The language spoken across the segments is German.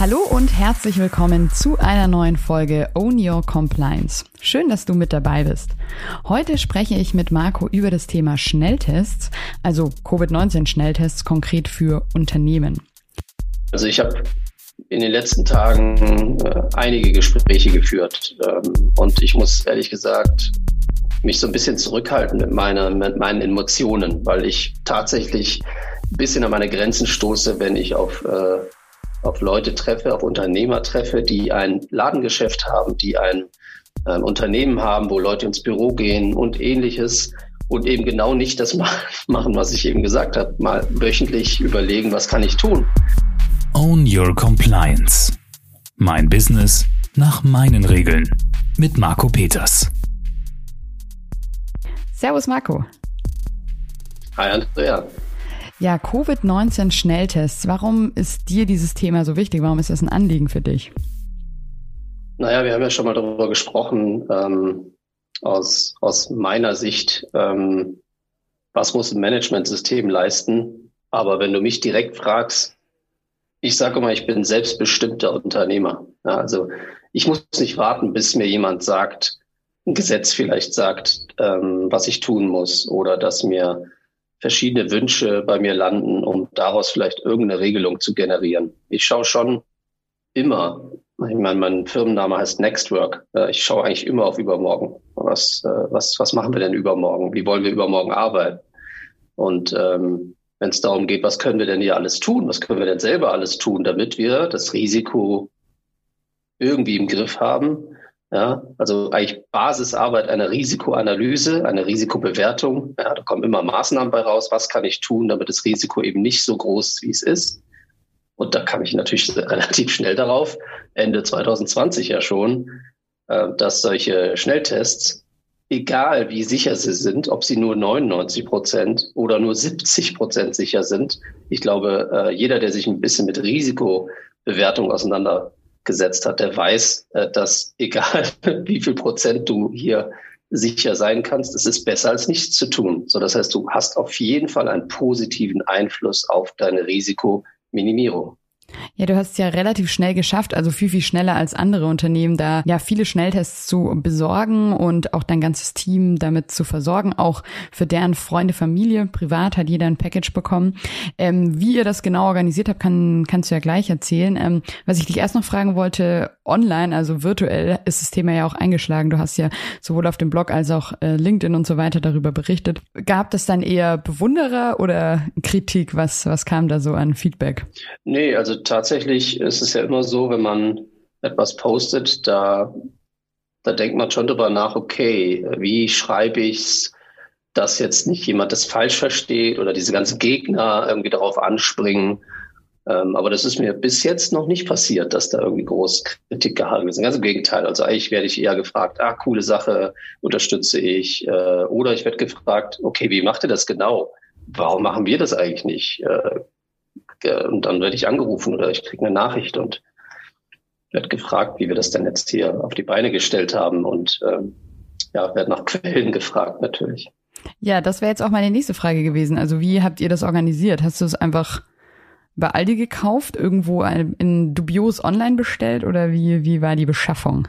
Hallo und herzlich willkommen zu einer neuen Folge Own Your Compliance. Schön, dass du mit dabei bist. Heute spreche ich mit Marco über das Thema Schnelltests, also Covid-19-Schnelltests konkret für Unternehmen. Also ich habe in den letzten Tagen äh, einige Gespräche geführt ähm, und ich muss ehrlich gesagt mich so ein bisschen zurückhalten mit, meiner, mit meinen Emotionen, weil ich tatsächlich ein bisschen an meine Grenzen stoße, wenn ich auf, äh, auf Leute treffe, auf Unternehmer treffe, die ein Ladengeschäft haben, die ein äh, Unternehmen haben, wo Leute ins Büro gehen und ähnliches und eben genau nicht das machen, was ich eben gesagt habe. Mal wöchentlich überlegen, was kann ich tun. Own Your Compliance. Mein Business nach meinen Regeln. Mit Marco Peters. Servus Marco. Hi Andrea. Ja, Covid-19-Schnelltests. Warum ist dir dieses Thema so wichtig? Warum ist das ein Anliegen für dich? Naja, wir haben ja schon mal darüber gesprochen, ähm, aus, aus meiner Sicht, ähm, was muss ein Managementsystem leisten? Aber wenn du mich direkt fragst, ich sage immer, ich bin selbstbestimmter Unternehmer. Ja, also ich muss nicht warten, bis mir jemand sagt, ein Gesetz vielleicht sagt, ähm, was ich tun muss oder dass mir verschiedene Wünsche bei mir landen, um daraus vielleicht irgendeine Regelung zu generieren. Ich schaue schon immer, ich meine, mein Firmenname heißt Nextwork. Äh, ich schaue eigentlich immer auf übermorgen. Was, äh, was, was machen wir denn übermorgen? Wie wollen wir übermorgen arbeiten? Und ähm, wenn es darum geht, was können wir denn hier alles tun? Was können wir denn selber alles tun, damit wir das Risiko irgendwie im Griff haben? Ja, also eigentlich Basisarbeit einer Risikoanalyse, einer Risikobewertung. Ja, da kommen immer Maßnahmen bei raus. Was kann ich tun, damit das Risiko eben nicht so groß ist, wie es ist? Und da kam ich natürlich relativ schnell darauf, Ende 2020 ja schon, äh, dass solche Schnelltests, egal wie sicher sie sind, ob sie nur 99 Prozent oder nur 70 Prozent sicher sind, ich glaube, äh, jeder, der sich ein bisschen mit Risikobewertung auseinander gesetzt hat, der weiß, äh, dass egal wie viel Prozent du hier sicher sein kannst, es ist besser als nichts zu tun. So, das heißt, du hast auf jeden Fall einen positiven Einfluss auf deine Risikominimierung. Ja, du hast es ja relativ schnell geschafft, also viel, viel schneller als andere Unternehmen, da ja viele Schnelltests zu besorgen und auch dein ganzes Team damit zu versorgen. Auch für deren Freunde, Familie, privat hat jeder ein Package bekommen. Ähm, wie ihr das genau organisiert habt, kann, kannst du ja gleich erzählen. Ähm, was ich dich erst noch fragen wollte, online, also virtuell, ist das Thema ja auch eingeschlagen. Du hast ja sowohl auf dem Blog als auch äh, LinkedIn und so weiter darüber berichtet. Gab es dann eher Bewunderer oder Kritik? Was, was kam da so an Feedback? Nee, also tatsächlich ist es ja immer so, wenn man etwas postet, da, da denkt man schon drüber nach, okay, wie schreibe ich's, dass jetzt nicht jemand das falsch versteht oder diese ganzen Gegner irgendwie darauf anspringen. Ähm, aber das ist mir bis jetzt noch nicht passiert, dass da irgendwie groß Kritik gehalten ist. Ganz im Gegenteil. Also eigentlich werde ich eher gefragt, ah, coole Sache, unterstütze ich. Äh, oder ich werde gefragt, okay, wie macht ihr das genau? Warum machen wir das eigentlich nicht? Äh, und dann werde ich angerufen oder ich kriege eine Nachricht und werde gefragt, wie wir das denn jetzt hier auf die Beine gestellt haben und ähm, ja, werde nach Quellen gefragt natürlich. Ja, das wäre jetzt auch meine nächste Frage gewesen. Also wie habt ihr das organisiert? Hast du es einfach bei Aldi gekauft, irgendwo in dubios online bestellt oder wie, wie war die Beschaffung?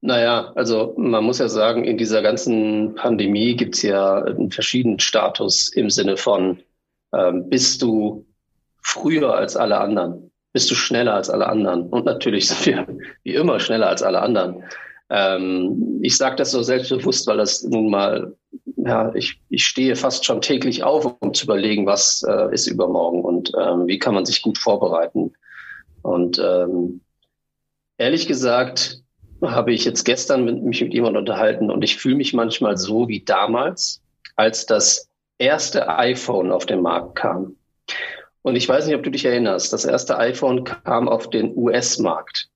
Naja, also man muss ja sagen, in dieser ganzen Pandemie gibt es ja einen verschiedenen Status im Sinne von, ähm, bist du früher als alle anderen, bist du schneller als alle anderen. Und natürlich sind wir wie immer schneller als alle anderen. Ähm, ich sage das so selbstbewusst, weil das nun mal, ja, ich, ich stehe fast schon täglich auf, um zu überlegen, was äh, ist übermorgen und ähm, wie kann man sich gut vorbereiten. Und ähm, ehrlich gesagt habe ich jetzt gestern mit, mich mit jemandem unterhalten und ich fühle mich manchmal so wie damals, als das erste iPhone auf den Markt kam. Und ich weiß nicht, ob du dich erinnerst, das erste iPhone kam auf den US-Markt.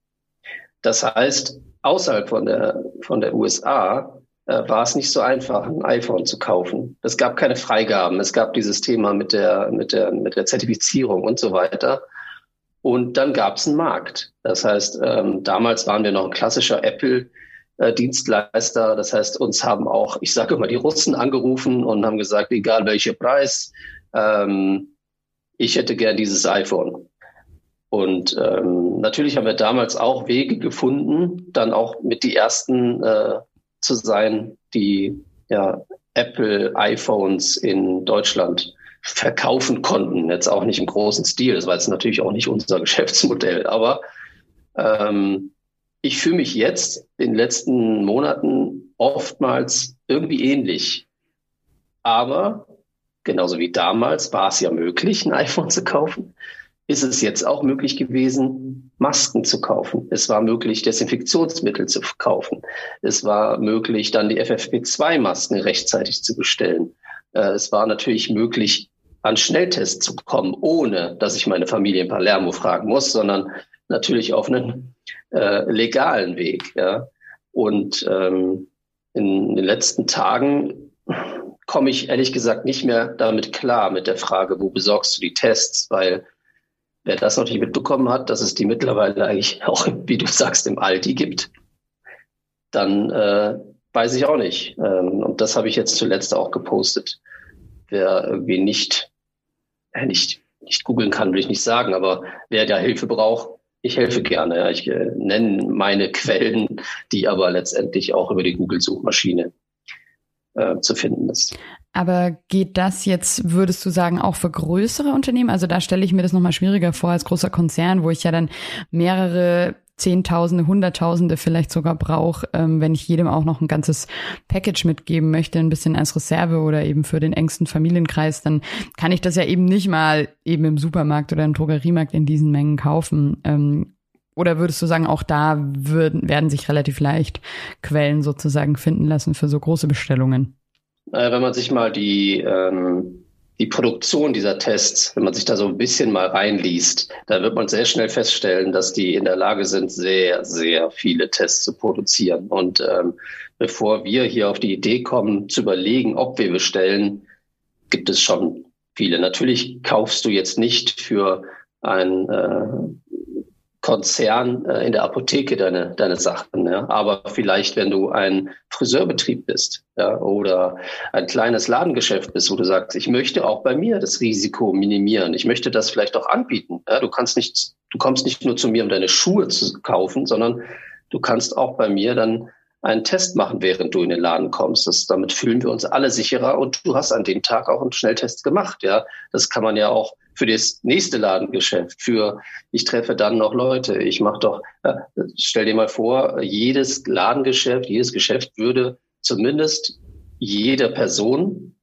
Das heißt, außerhalb von der, von der USA äh, war es nicht so einfach, ein iPhone zu kaufen. Es gab keine Freigaben. Es gab dieses Thema mit der, mit der, mit der Zertifizierung und so weiter. Und dann gab es einen Markt. Das heißt, ähm, damals waren wir noch ein klassischer Apple. Dienstleister. Das heißt, uns haben auch, ich sage immer, die Russen angerufen und haben gesagt, egal welcher Preis, ähm, ich hätte gern dieses iPhone. Und ähm, natürlich haben wir damals auch Wege gefunden, dann auch mit die ersten äh, zu sein, die ja, Apple iPhones in Deutschland verkaufen konnten. Jetzt auch nicht im großen Stil, das war jetzt natürlich auch nicht unser Geschäftsmodell, aber ähm, ich fühle mich jetzt in den letzten Monaten oftmals irgendwie ähnlich. Aber genauso wie damals war es ja möglich, ein iPhone zu kaufen ist es jetzt auch möglich gewesen, Masken zu kaufen. Es war möglich, Desinfektionsmittel zu kaufen. Es war möglich, dann die FFP2-Masken rechtzeitig zu bestellen. Äh, es war natürlich möglich, an Schnelltests zu kommen, ohne dass ich meine Familie in Palermo fragen muss, sondern natürlich auf einen äh, legalen Weg. Ja. Und ähm, in den letzten Tagen komme ich ehrlich gesagt nicht mehr damit klar mit der Frage, wo besorgst du die Tests, weil Wer das noch nicht mitbekommen hat, dass es die mittlerweile eigentlich auch, wie du sagst, im Aldi gibt, dann äh, weiß ich auch nicht. Ähm, und das habe ich jetzt zuletzt auch gepostet. Wer irgendwie nicht, äh, nicht, nicht googeln kann, will ich nicht sagen, aber wer da Hilfe braucht, ich helfe gerne. Ja. Ich äh, nenne meine Quellen, die aber letztendlich auch über die Google-Suchmaschine äh, zu finden ist. Aber geht das jetzt, würdest du sagen, auch für größere Unternehmen? Also da stelle ich mir das nochmal schwieriger vor als großer Konzern, wo ich ja dann mehrere Zehntausende, Hunderttausende vielleicht sogar brauche, ähm, wenn ich jedem auch noch ein ganzes Package mitgeben möchte, ein bisschen als Reserve oder eben für den engsten Familienkreis, dann kann ich das ja eben nicht mal eben im Supermarkt oder im Drogeriemarkt in diesen Mengen kaufen. Ähm, oder würdest du sagen, auch da würden, werden sich relativ leicht Quellen sozusagen finden lassen für so große Bestellungen? Äh, wenn man sich mal die, ähm, die Produktion dieser Tests, wenn man sich da so ein bisschen mal reinliest, da wird man sehr schnell feststellen, dass die in der Lage sind, sehr, sehr viele Tests zu produzieren. Und ähm, bevor wir hier auf die Idee kommen, zu überlegen, ob wir bestellen, gibt es schon viele. Natürlich kaufst du jetzt nicht für ein äh, Konzern äh, in der Apotheke deine, deine Sachen. Ja? Aber vielleicht, wenn du ein Friseurbetrieb bist ja? oder ein kleines Ladengeschäft bist, wo du sagst, ich möchte auch bei mir das Risiko minimieren. Ich möchte das vielleicht auch anbieten. Ja? Du kannst nicht, du kommst nicht nur zu mir, um deine Schuhe zu kaufen, sondern du kannst auch bei mir dann einen Test machen, während du in den Laden kommst. Das, damit fühlen wir uns alle sicherer und du hast an dem Tag auch einen Schnelltest gemacht. Ja, das kann man ja auch für das nächste Ladengeschäft, für ich treffe dann noch Leute. Ich mache doch, stell dir mal vor, jedes Ladengeschäft, jedes Geschäft würde zumindest jeder Person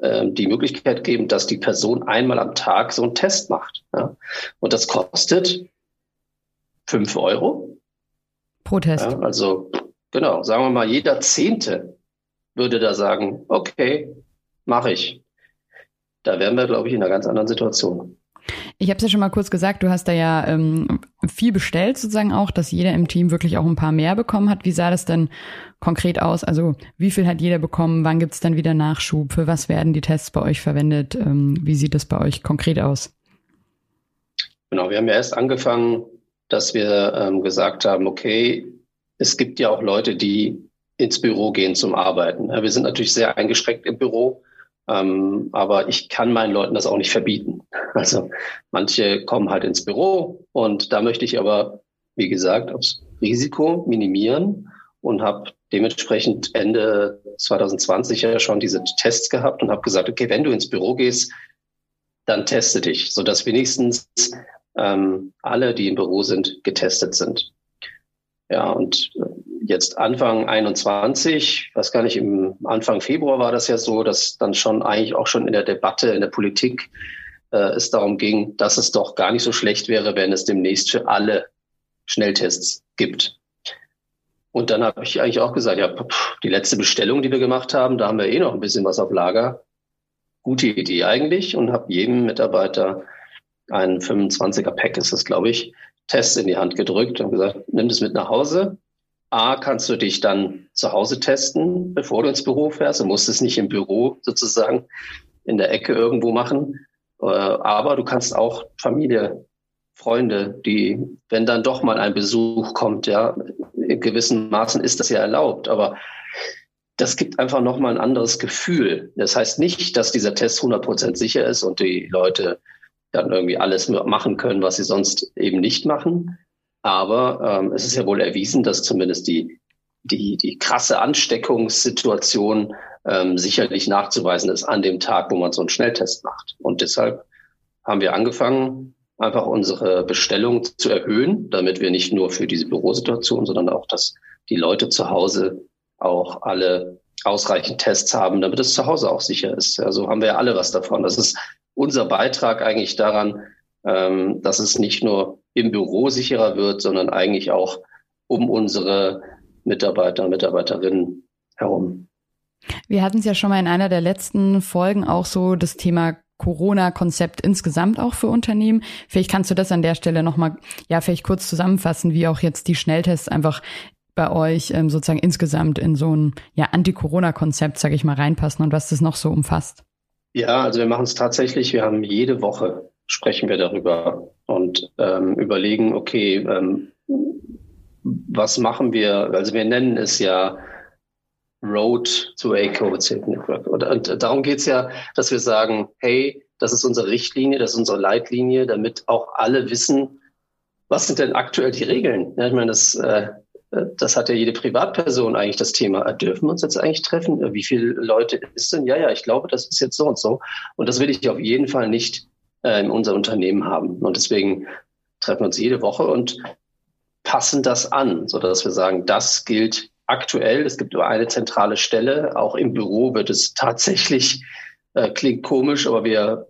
äh, die Möglichkeit geben, dass die Person einmal am Tag so einen Test macht. Ja? Und das kostet fünf Euro. Pro Test. Ja, also genau, sagen wir mal, jeder Zehnte würde da sagen, okay, mache ich da wären wir, glaube ich, in einer ganz anderen Situation. Ich habe es ja schon mal kurz gesagt, du hast da ja ähm, viel bestellt sozusagen auch, dass jeder im Team wirklich auch ein paar mehr bekommen hat. Wie sah das denn konkret aus? Also wie viel hat jeder bekommen? Wann gibt es dann wieder Nachschub? Für was werden die Tests bei euch verwendet? Ähm, wie sieht das bei euch konkret aus? Genau, wir haben ja erst angefangen, dass wir ähm, gesagt haben, okay, es gibt ja auch Leute, die ins Büro gehen zum Arbeiten. Wir sind natürlich sehr eingeschränkt im Büro ähm, aber ich kann meinen Leuten das auch nicht verbieten. Also manche kommen halt ins Büro und da möchte ich aber, wie gesagt, aufs Risiko minimieren und habe dementsprechend Ende 2020 ja schon diese Tests gehabt und habe gesagt, okay, wenn du ins Büro gehst, dann teste dich, sodass wenigstens ähm, alle, die im Büro sind, getestet sind. Ja, und äh, jetzt Anfang 21, weiß gar nicht, im Anfang Februar war das ja so, dass dann schon eigentlich auch schon in der Debatte, in der Politik äh, es darum ging, dass es doch gar nicht so schlecht wäre, wenn es demnächst für alle Schnelltests gibt. Und dann habe ich eigentlich auch gesagt, ja, die letzte Bestellung, die wir gemacht haben, da haben wir eh noch ein bisschen was auf Lager. Gute Idee eigentlich und habe jedem Mitarbeiter ein 25er Pack ist das, glaube ich, Test in die Hand gedrückt und gesagt, nimm das mit nach Hause, A, kannst du dich dann zu Hause testen, bevor du ins Büro fährst. Du musst es nicht im Büro sozusagen in der Ecke irgendwo machen. Äh, aber du kannst auch Familie, Freunde, die, wenn dann doch mal ein Besuch kommt, ja, in gewissen Maßen ist das ja erlaubt, aber das gibt einfach nochmal ein anderes Gefühl. Das heißt nicht, dass dieser Test 100% sicher ist und die Leute dann irgendwie alles machen können, was sie sonst eben nicht machen. Aber ähm, es ist ja wohl erwiesen, dass zumindest die, die, die krasse Ansteckungssituation ähm, sicherlich nachzuweisen ist an dem Tag, wo man so einen Schnelltest macht. Und deshalb haben wir angefangen, einfach unsere Bestellung zu erhöhen, damit wir nicht nur für diese Bürosituation, sondern auch, dass die Leute zu Hause auch alle ausreichend Tests haben, damit es zu Hause auch sicher ist. Also haben wir ja alle was davon. Das ist unser Beitrag eigentlich daran, ähm, dass es nicht nur im Büro sicherer wird, sondern eigentlich auch um unsere Mitarbeiter und Mitarbeiterinnen herum. Wir hatten es ja schon mal in einer der letzten Folgen auch so das Thema Corona-Konzept insgesamt auch für Unternehmen. Vielleicht kannst du das an der Stelle nochmal, ja, vielleicht kurz zusammenfassen, wie auch jetzt die Schnelltests einfach bei euch ähm, sozusagen insgesamt in so ein ja, Anti-Corona-Konzept, sage ich mal, reinpassen und was das noch so umfasst. Ja, also wir machen es tatsächlich. Wir haben jede Woche sprechen wir darüber und ähm, überlegen, okay, ähm, was machen wir? Also wir nennen es ja Road to a COVID Network. Und, und darum geht's ja, dass wir sagen, hey, das ist unsere Richtlinie, das ist unsere Leitlinie, damit auch alle wissen, was sind denn aktuell die Regeln? Ja, ich meine, das, äh, das hat ja jede Privatperson eigentlich das Thema. Dürfen wir uns jetzt eigentlich treffen? Wie viele Leute ist denn? Ja, ja, ich glaube, das ist jetzt so und so. Und das will ich auf jeden Fall nicht äh, in unser Unternehmen haben. Und deswegen treffen wir uns jede Woche und passen das an, so dass wir sagen, das gilt aktuell. Es gibt nur eine zentrale Stelle. Auch im Büro wird es tatsächlich, äh, klingt komisch, aber wir,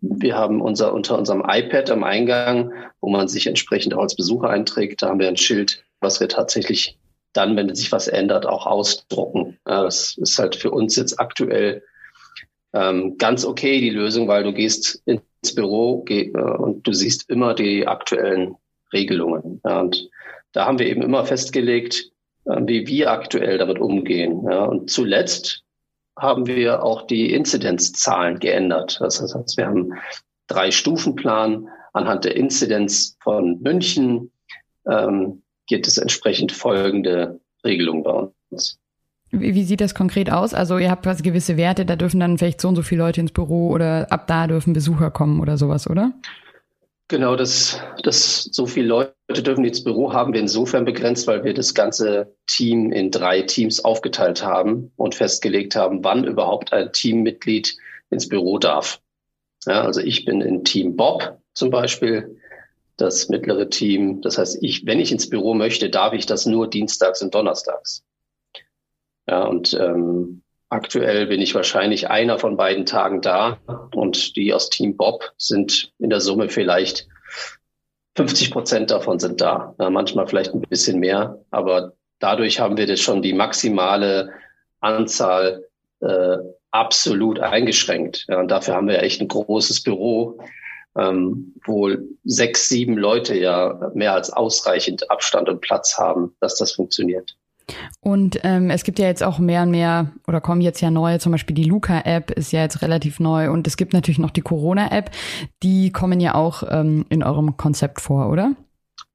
wir haben unser, unter unserem iPad am Eingang, wo man sich entsprechend auch als Besucher einträgt, da haben wir ein Schild, was wir tatsächlich dann, wenn sich was ändert, auch ausdrucken. Ja, das ist halt für uns jetzt aktuell ähm, ganz okay, die Lösung, weil du gehst ins Büro geh, äh, und du siehst immer die aktuellen Regelungen. Ja, und da haben wir eben immer festgelegt, äh, wie wir aktuell damit umgehen. Ja, und zuletzt haben wir auch die Inzidenzzahlen geändert. Das heißt, wir haben drei Stufenplan anhand der Inzidenz von München ähm, gibt es entsprechend folgende Regelungen bei uns. Wie, wie sieht das konkret aus? Also ihr habt quasi gewisse Werte, da dürfen dann vielleicht so und so viele Leute ins Büro oder ab da dürfen Besucher kommen oder sowas, oder? Genau, das, das so viele Leute dürfen ins Büro haben wir insofern begrenzt, weil wir das ganze Team in drei Teams aufgeteilt haben und festgelegt haben, wann überhaupt ein Teammitglied ins Büro darf. Ja, also ich bin in Team Bob zum Beispiel, das mittlere Team. Das heißt, ich, wenn ich ins Büro möchte, darf ich das nur dienstags und donnerstags. Ja, und ähm, aktuell bin ich wahrscheinlich einer von beiden Tagen da und die aus Team Bob sind in der Summe vielleicht 50 Prozent davon sind da. Ja, manchmal vielleicht ein bisschen mehr, aber dadurch haben wir das schon die maximale Anzahl äh, absolut eingeschränkt. Ja, und dafür haben wir echt ein großes Büro, ähm, wo sechs, sieben Leute ja mehr als ausreichend Abstand und Platz haben, dass das funktioniert. Und ähm, es gibt ja jetzt auch mehr und mehr oder kommen jetzt ja neue, zum Beispiel die Luca-App ist ja jetzt relativ neu und es gibt natürlich noch die Corona-App. Die kommen ja auch ähm, in eurem Konzept vor, oder?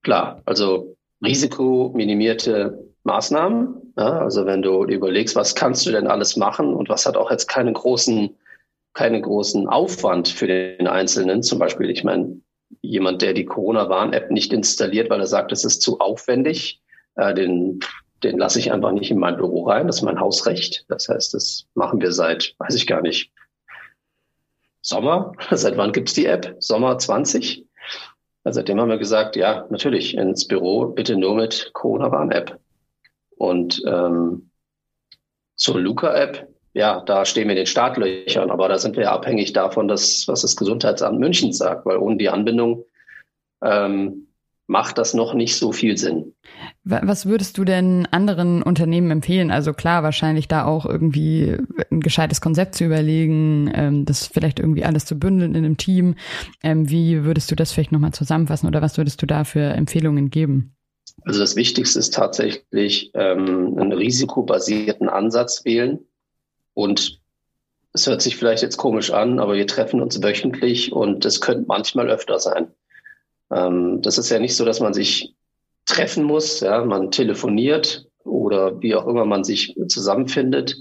Klar, also risikominimierte Maßnahmen. Ja, also wenn du überlegst, was kannst du denn alles machen und was hat auch jetzt keinen großen, keinen großen Aufwand für den Einzelnen. Zum Beispiel, ich meine, jemand, der die Corona-Warn-App nicht installiert, weil er sagt, es ist zu aufwendig, äh, den den lasse ich einfach nicht in mein Büro rein. Das ist mein Hausrecht. Das heißt, das machen wir seit, weiß ich gar nicht, Sommer. Seit wann gibt's die App? Sommer 20? Also seitdem haben wir gesagt, ja, natürlich ins Büro, bitte nur mit Corona-Warn-App. Und ähm, zur Luca-App, ja, da stehen wir in den Startlöchern, aber da sind wir abhängig davon, dass, was das Gesundheitsamt München sagt, weil ohne die Anbindung ähm, macht das noch nicht so viel Sinn. Was würdest du denn anderen Unternehmen empfehlen? Also klar, wahrscheinlich da auch irgendwie ein gescheites Konzept zu überlegen, ähm, das vielleicht irgendwie alles zu bündeln in einem Team. Ähm, wie würdest du das vielleicht nochmal zusammenfassen oder was würdest du da für Empfehlungen geben? Also das Wichtigste ist tatsächlich ähm, einen risikobasierten Ansatz wählen. Und es hört sich vielleicht jetzt komisch an, aber wir treffen uns wöchentlich und es könnte manchmal öfter sein. Ähm, das ist ja nicht so, dass man sich treffen muss. Ja, man telefoniert oder wie auch immer man sich zusammenfindet.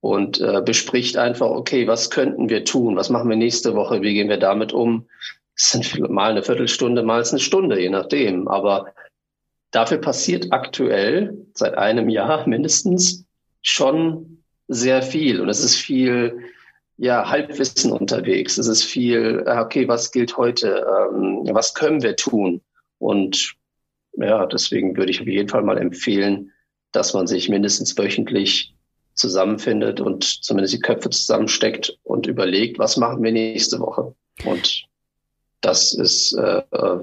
und äh, bespricht einfach, okay, was könnten wir tun? Was machen wir nächste Woche? Wie gehen wir damit um? Es sind mal eine Viertelstunde, mal eine Stunde, je nachdem. Aber dafür passiert aktuell seit einem Jahr mindestens schon sehr viel. Und es ist viel ja, Halbwissen unterwegs. Es ist viel, äh, okay, was gilt heute? Ähm, was können wir tun? Und ja, deswegen würde ich auf jeden Fall mal empfehlen, dass man sich mindestens wöchentlich zusammenfindet und zumindest die Köpfe zusammensteckt und überlegt, was machen wir nächste Woche. Und das ist, äh, äh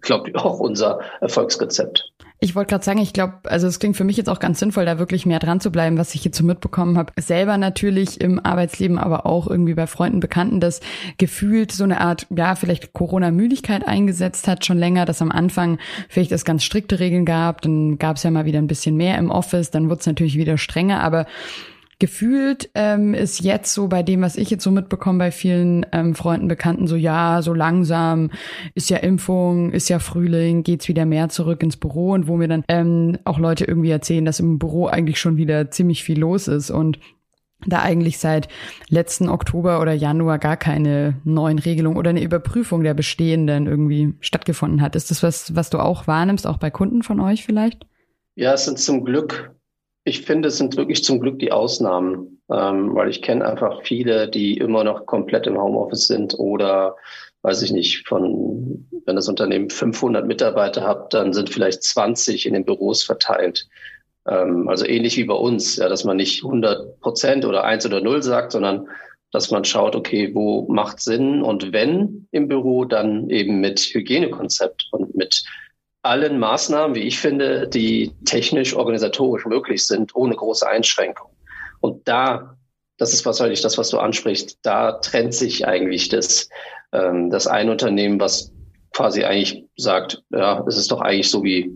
glaube ich, auch unser Erfolgsrezept. Ich wollte gerade sagen, ich glaube, also es klingt für mich jetzt auch ganz sinnvoll, da wirklich mehr dran zu bleiben, was ich hierzu mitbekommen habe. Selber natürlich im Arbeitsleben, aber auch irgendwie bei Freunden, Bekannten, dass gefühlt so eine Art, ja, vielleicht Corona-Müdigkeit eingesetzt hat, schon länger, dass am Anfang vielleicht es ganz strikte Regeln gab, dann gab es ja mal wieder ein bisschen mehr im Office, dann wurde es natürlich wieder strenger, aber Gefühlt ähm, ist jetzt so bei dem, was ich jetzt so mitbekomme bei vielen ähm, Freunden, Bekannten, so ja, so langsam ist ja Impfung, ist ja Frühling, geht's wieder mehr zurück ins Büro und wo mir dann ähm, auch Leute irgendwie erzählen, dass im Büro eigentlich schon wieder ziemlich viel los ist und da eigentlich seit letzten Oktober oder Januar gar keine neuen Regelungen oder eine Überprüfung der bestehenden irgendwie stattgefunden hat. Ist das was, was du auch wahrnimmst, auch bei Kunden von euch vielleicht? Ja, es sind zum Glück ich finde, es sind wirklich zum Glück die Ausnahmen, ähm, weil ich kenne einfach viele, die immer noch komplett im Homeoffice sind oder weiß ich nicht, von, wenn das Unternehmen 500 Mitarbeiter hat, dann sind vielleicht 20 in den Büros verteilt. Ähm, also ähnlich wie bei uns, ja, dass man nicht 100 Prozent oder eins oder null sagt, sondern dass man schaut, okay, wo macht Sinn und wenn im Büro, dann eben mit Hygienekonzept und mit allen Maßnahmen, wie ich finde, die technisch, organisatorisch möglich sind, ohne große Einschränkungen. Und da, das ist wahrscheinlich das, was du ansprichst, da trennt sich eigentlich das, ähm, das ein Unternehmen, was quasi eigentlich sagt, ja, es ist doch eigentlich so wie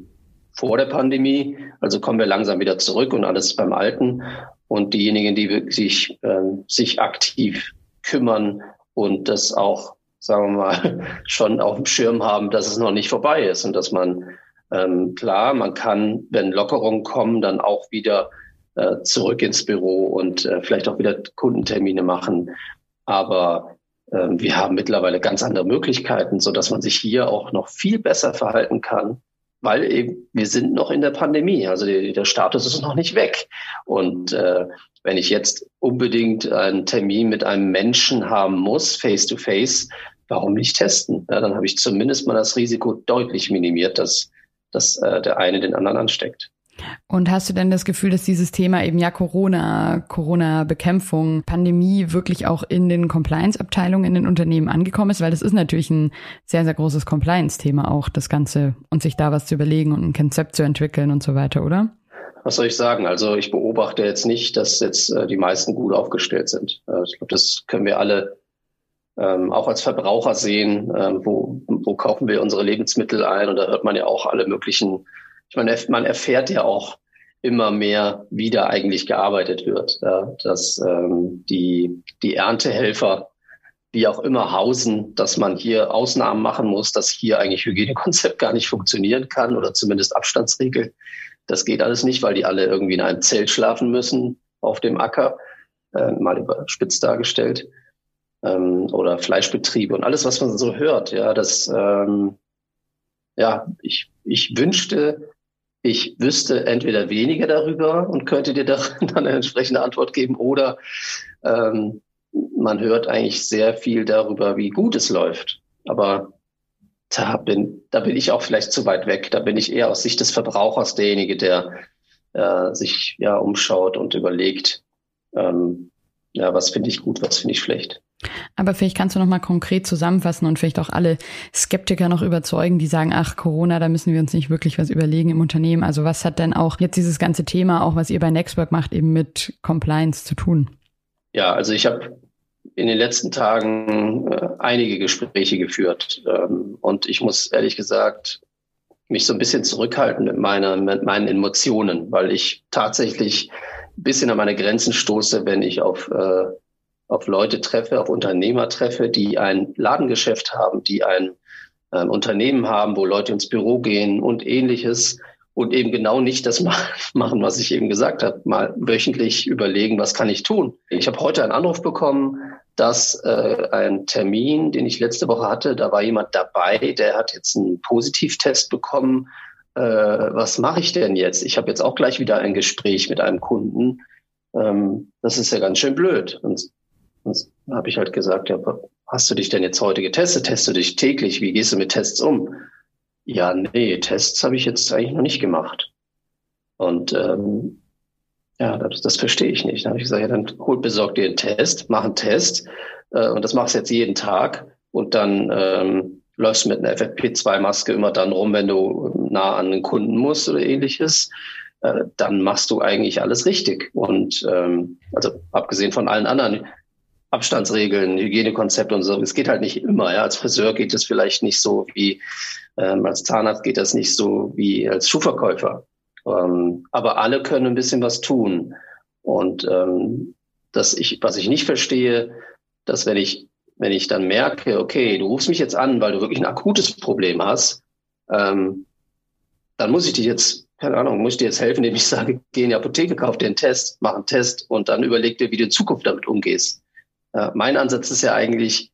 vor der Pandemie, also kommen wir langsam wieder zurück und alles beim Alten. Und diejenigen, die wirklich ähm, sich aktiv kümmern und das auch sagen wir mal, schon auf dem Schirm haben, dass es noch nicht vorbei ist und dass man ähm, klar, man kann, wenn Lockerungen kommen, dann auch wieder äh, zurück ins Büro und äh, vielleicht auch wieder Kundentermine machen. Aber äh, wir haben mittlerweile ganz andere Möglichkeiten, so dass man sich hier auch noch viel besser verhalten kann, weil eben wir sind noch in der Pandemie. Also die, der Status ist noch nicht weg. Und äh, wenn ich jetzt unbedingt einen Termin mit einem Menschen haben muss, face to face, warum nicht testen? Ja, dann habe ich zumindest mal das Risiko deutlich minimiert, dass, dass äh, der eine den anderen ansteckt. Und hast du denn das Gefühl, dass dieses Thema eben ja Corona, Corona-Bekämpfung, Pandemie wirklich auch in den Compliance-Abteilungen in den Unternehmen angekommen ist? Weil das ist natürlich ein sehr, sehr großes Compliance-Thema auch, das Ganze und sich da was zu überlegen und ein Konzept zu entwickeln und so weiter, oder? Was soll ich sagen? Also ich beobachte jetzt nicht, dass jetzt äh, die meisten gut aufgestellt sind. Äh, ich glaube, das können wir alle ähm, auch als Verbraucher sehen, ähm, wo, wo kaufen wir unsere Lebensmittel ein. Und da hört man ja auch alle möglichen, ich meine, man erfährt ja auch immer mehr, wie da eigentlich gearbeitet wird. Ja, dass ähm, die, die Erntehelfer, wie auch immer hausen, dass man hier Ausnahmen machen muss, dass hier eigentlich Hygienekonzept gar nicht funktionieren kann oder zumindest Abstandsregel. Das geht alles nicht, weil die alle irgendwie in einem Zelt schlafen müssen auf dem Acker, äh, mal überspitzt dargestellt ähm, oder Fleischbetriebe und alles, was man so hört. Ja, das, ähm, ja, ich, ich wünschte, ich wüsste entweder weniger darüber und könnte dir da dann eine entsprechende Antwort geben oder ähm, man hört eigentlich sehr viel darüber, wie gut es läuft. Aber da bin, da bin ich auch vielleicht zu weit weg. Da bin ich eher aus Sicht des Verbrauchers derjenige, der äh, sich ja umschaut und überlegt, ähm, ja, was finde ich gut, was finde ich schlecht. Aber vielleicht kannst du noch mal konkret zusammenfassen und vielleicht auch alle Skeptiker noch überzeugen, die sagen, ach Corona, da müssen wir uns nicht wirklich was überlegen im Unternehmen. Also was hat denn auch jetzt dieses ganze Thema, auch was ihr bei Nextwork macht, eben mit Compliance zu tun? Ja, also ich habe in den letzten Tagen äh, einige Gespräche geführt ähm, und ich muss ehrlich gesagt mich so ein bisschen zurückhalten mit, meiner, mit meinen Emotionen, weil ich tatsächlich ein bisschen an meine Grenzen stoße, wenn ich auf äh, auf Leute treffe, auf Unternehmer treffe, die ein Ladengeschäft haben, die ein ähm, Unternehmen haben, wo Leute ins Büro gehen und ähnliches und eben genau nicht das machen, was ich eben gesagt habe. Mal wöchentlich überlegen, was kann ich tun. Ich habe heute einen Anruf bekommen, dass äh, ein Termin, den ich letzte Woche hatte, da war jemand dabei, der hat jetzt einen Positivtest bekommen. Äh, was mache ich denn jetzt? Ich habe jetzt auch gleich wieder ein Gespräch mit einem Kunden. Ähm, das ist ja ganz schön blöd. Und, und habe ich halt gesagt, ja, hast du dich denn jetzt heute getestet? Testest du dich täglich? Wie gehst du mit Tests um? Ja, nee, Tests habe ich jetzt eigentlich noch nicht gemacht. Und ähm, ja, das, das verstehe ich nicht. Dann habe ich gesagt, ja, dann hol, besorg dir einen Test, mach einen Test äh, und das machst du jetzt jeden Tag und dann ähm, läufst du mit einer FFP2-Maske immer dann rum, wenn du nah an den Kunden musst oder ähnliches. Äh, dann machst du eigentlich alles richtig. Und ähm, also abgesehen von allen anderen Abstandsregeln, Hygienekonzepte und so, es geht halt nicht immer. Ja. Als Friseur geht es vielleicht nicht so wie ähm, als Zahnarzt geht das nicht so wie als Schuhverkäufer. Ähm, aber alle können ein bisschen was tun. Und ähm, dass ich, was ich nicht verstehe, dass wenn ich, wenn ich dann merke, okay, du rufst mich jetzt an, weil du wirklich ein akutes Problem hast, ähm, dann muss ich dir jetzt, keine Ahnung, muss ich dir jetzt helfen, indem ich sage, geh in die Apotheke, kauf dir einen Test, mach einen Test und dann überleg dir, wie du in Zukunft damit umgehst. Äh, mein Ansatz ist ja eigentlich,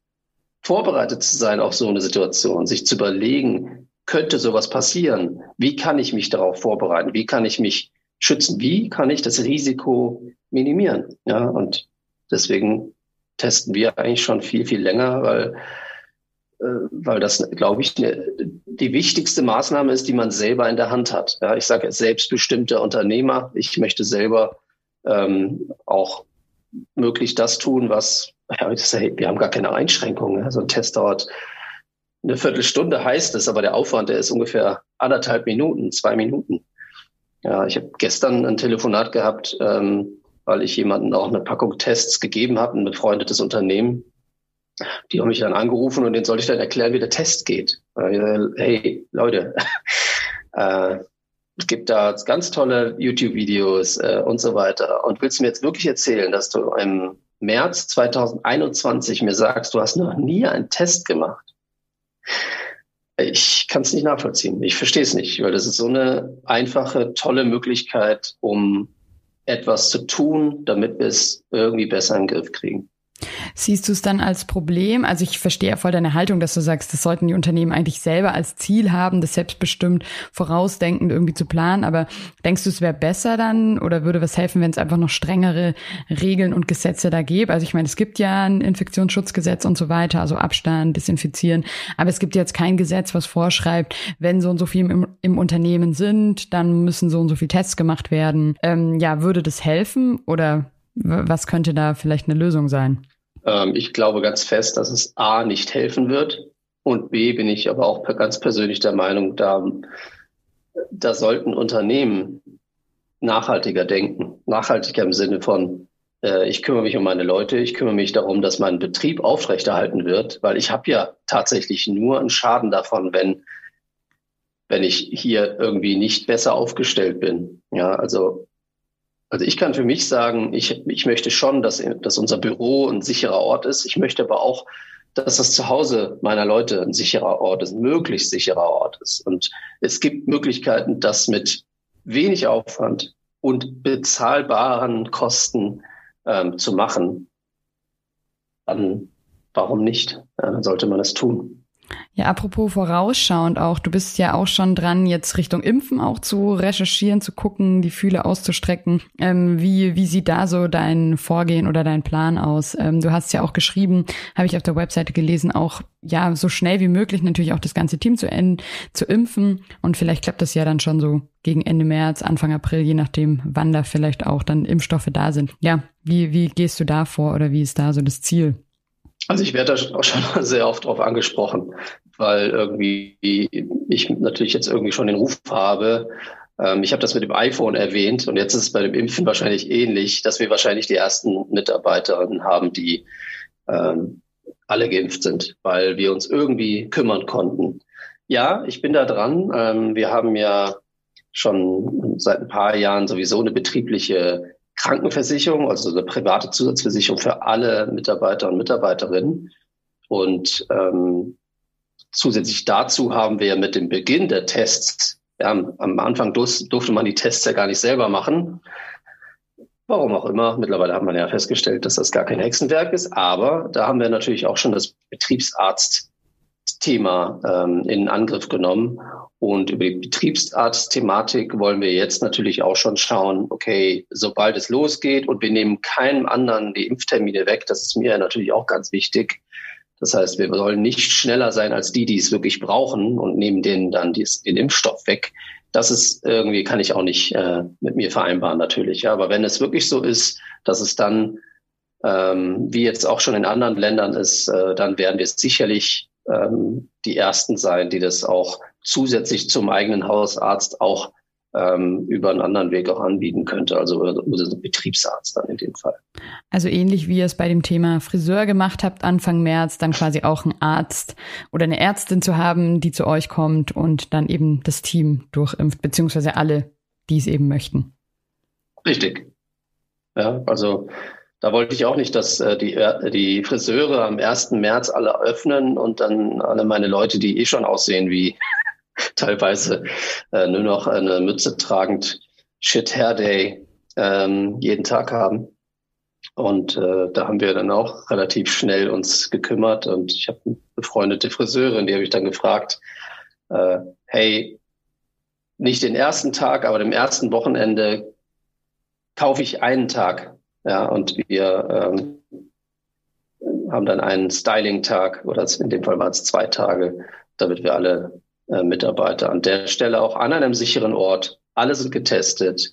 vorbereitet zu sein auf so eine Situation, sich zu überlegen, könnte sowas passieren? Wie kann ich mich darauf vorbereiten? Wie kann ich mich schützen? Wie kann ich das Risiko minimieren? Ja, und deswegen testen wir eigentlich schon viel, viel länger, weil, äh, weil das, glaube ich, ne, die wichtigste Maßnahme ist, die man selber in der Hand hat. Ja, ich sage selbstbestimmter Unternehmer. Ich möchte selber ähm, auch möglich das tun, was ja, wir haben gar keine Einschränkungen. So ein Test dauert eine Viertelstunde, heißt es, aber der Aufwand, der ist ungefähr anderthalb Minuten, zwei Minuten. Ja, ich habe gestern ein Telefonat gehabt, ähm, weil ich jemanden auch eine Packung Tests gegeben habe, ein befreundetes Unternehmen. Die haben mich dann angerufen und denen sollte ich dann erklären, wie der Test geht. Hey, Leute, äh, es gibt da ganz tolle YouTube-Videos äh, und so weiter. Und willst du mir jetzt wirklich erzählen, dass du im März 2021 mir sagst, du hast noch nie einen Test gemacht. Ich kann es nicht nachvollziehen. Ich verstehe es nicht, weil das ist so eine einfache, tolle Möglichkeit, um etwas zu tun, damit wir es irgendwie besser in den Griff kriegen. Siehst du es dann als Problem? Also ich verstehe voll deine Haltung, dass du sagst, das sollten die Unternehmen eigentlich selber als Ziel haben, das selbstbestimmt vorausdenkend irgendwie zu planen. Aber denkst du, es wäre besser dann oder würde was helfen, wenn es einfach noch strengere Regeln und Gesetze da gäbe? Also ich meine, es gibt ja ein Infektionsschutzgesetz und so weiter, also Abstand, Desinfizieren. Aber es gibt jetzt kein Gesetz, was vorschreibt, wenn so und so viel im, im Unternehmen sind, dann müssen so und so viel Tests gemacht werden. Ähm, ja, würde das helfen oder was könnte da vielleicht eine Lösung sein? Ähm, ich glaube ganz fest, dass es A nicht helfen wird und B bin ich aber auch ganz persönlich der Meinung, da, da sollten Unternehmen nachhaltiger denken. Nachhaltiger im Sinne von, äh, ich kümmere mich um meine Leute, ich kümmere mich darum, dass mein Betrieb aufrechterhalten wird, weil ich habe ja tatsächlich nur einen Schaden davon, wenn wenn ich hier irgendwie nicht besser aufgestellt bin. Ja, also also ich kann für mich sagen, ich, ich möchte schon, dass, dass unser Büro ein sicherer Ort ist. Ich möchte aber auch, dass das Zuhause meiner Leute ein sicherer Ort ist, ein möglichst sicherer Ort ist. Und es gibt Möglichkeiten, das mit wenig Aufwand und bezahlbaren Kosten ähm, zu machen. Dann warum nicht? Dann sollte man es tun. Ja, apropos vorausschauend auch, du bist ja auch schon dran, jetzt Richtung Impfen auch zu recherchieren, zu gucken, die Fühle auszustrecken. Ähm, wie, wie sieht da so dein Vorgehen oder dein Plan aus? Ähm, du hast ja auch geschrieben, habe ich auf der Webseite gelesen, auch ja, so schnell wie möglich natürlich auch das ganze Team zu, enden, zu impfen. Und vielleicht klappt das ja dann schon so gegen Ende März, Anfang April, je nachdem, wann da vielleicht auch dann Impfstoffe da sind. Ja, wie, wie gehst du da vor oder wie ist da so das Ziel? Also ich werde da auch schon sehr oft drauf angesprochen, weil irgendwie ich natürlich jetzt irgendwie schon den Ruf habe. Ähm, ich habe das mit dem iPhone erwähnt und jetzt ist es bei dem Impfen wahrscheinlich ähnlich, dass wir wahrscheinlich die ersten Mitarbeiterinnen haben, die ähm, alle geimpft sind, weil wir uns irgendwie kümmern konnten. Ja, ich bin da dran. Ähm, wir haben ja schon seit ein paar Jahren sowieso eine betriebliche Krankenversicherung, also eine private Zusatzversicherung für alle Mitarbeiter und Mitarbeiterinnen. Und ähm, zusätzlich dazu haben wir mit dem Beginn der Tests Ja, am Anfang durfte man die Tests ja gar nicht selber machen. Warum auch immer. Mittlerweile hat man ja festgestellt, dass das gar kein Hexenwerk ist. Aber da haben wir natürlich auch schon das Betriebsarzt-Thema ähm, in Angriff genommen. Und über die Betriebsarzt-Thematik wollen wir jetzt natürlich auch schon schauen, okay, sobald es losgeht und wir nehmen keinem anderen die Impftermine weg, das ist mir natürlich auch ganz wichtig. Das heißt, wir sollen nicht schneller sein als die, die es wirklich brauchen und nehmen denen dann dies, den Impfstoff weg das ist irgendwie, kann ich auch nicht äh, mit mir vereinbaren natürlich. Ja. Aber wenn es wirklich so ist, dass es dann, ähm, wie jetzt auch schon in anderen Ländern ist, äh, dann werden wir sicherlich ähm, die Ersten sein, die das auch zusätzlich zum eigenen Hausarzt auch ähm, über einen anderen Weg auch anbieten könnte, also oder Betriebsarzt dann in dem Fall. Also ähnlich wie ihr es bei dem Thema Friseur gemacht habt Anfang März, dann quasi auch einen Arzt oder eine Ärztin zu haben, die zu euch kommt und dann eben das Team durchimpft, beziehungsweise alle, die es eben möchten. Richtig. Ja, also da wollte ich auch nicht, dass äh, die, äh, die Friseure am 1. März alle öffnen und dann alle meine Leute, die eh schon aussehen wie teilweise äh, nur noch eine Mütze tragend Shit Hair Day ähm, jeden Tag haben. Und äh, da haben wir dann auch relativ schnell uns gekümmert und ich habe eine befreundete Friseurin, die habe ich dann gefragt, äh, hey, nicht den ersten Tag, aber dem ersten Wochenende kaufe ich einen Tag. Ja, und wir ähm, haben dann einen Styling-Tag oder in dem Fall waren es zwei Tage, damit wir alle äh, Mitarbeiter an der Stelle auch an einem sicheren Ort. Alle sind getestet.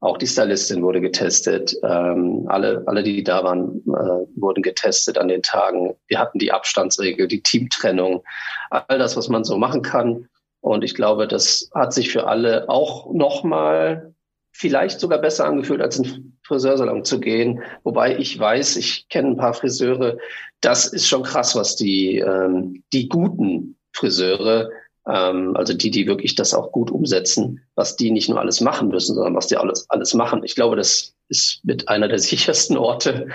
Auch die Stylistin wurde getestet. Ähm, alle, alle, die da waren, äh, wurden getestet an den Tagen. Wir hatten die Abstandsregel, die Teamtrennung, all das, was man so machen kann. Und ich glaube, das hat sich für alle auch nochmal vielleicht sogar besser angefühlt, als in Friseursalon zu gehen. Wobei ich weiß, ich kenne ein paar Friseure, das ist schon krass, was die, ähm, die guten Friseure ähm, also die, die wirklich das auch gut umsetzen, was die nicht nur alles machen müssen, sondern was die alles, alles machen. Ich glaube, das ist mit einer der sichersten Orte,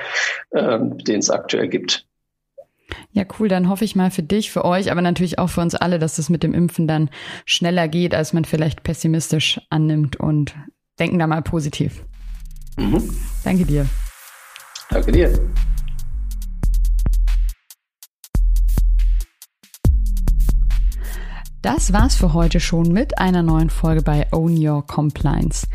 ähm, den es aktuell gibt. Ja, cool. Dann hoffe ich mal für dich, für euch, aber natürlich auch für uns alle, dass es mit dem Impfen dann schneller geht, als man vielleicht pessimistisch annimmt und denken da mal positiv. Mhm. Danke dir. Danke dir. Das war's für heute schon mit einer neuen Folge bei Own Your Compliance.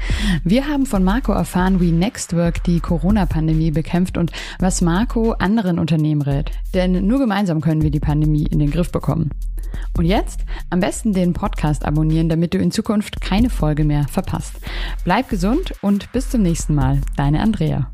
Wir haben von Marco erfahren, wie Nextwork die Corona-Pandemie bekämpft und was Marco anderen Unternehmen rät. Denn nur gemeinsam können wir die Pandemie in den Griff bekommen. Und jetzt am besten den Podcast abonnieren, damit du in Zukunft keine Folge mehr verpasst. Bleib gesund und bis zum nächsten Mal. Deine Andrea.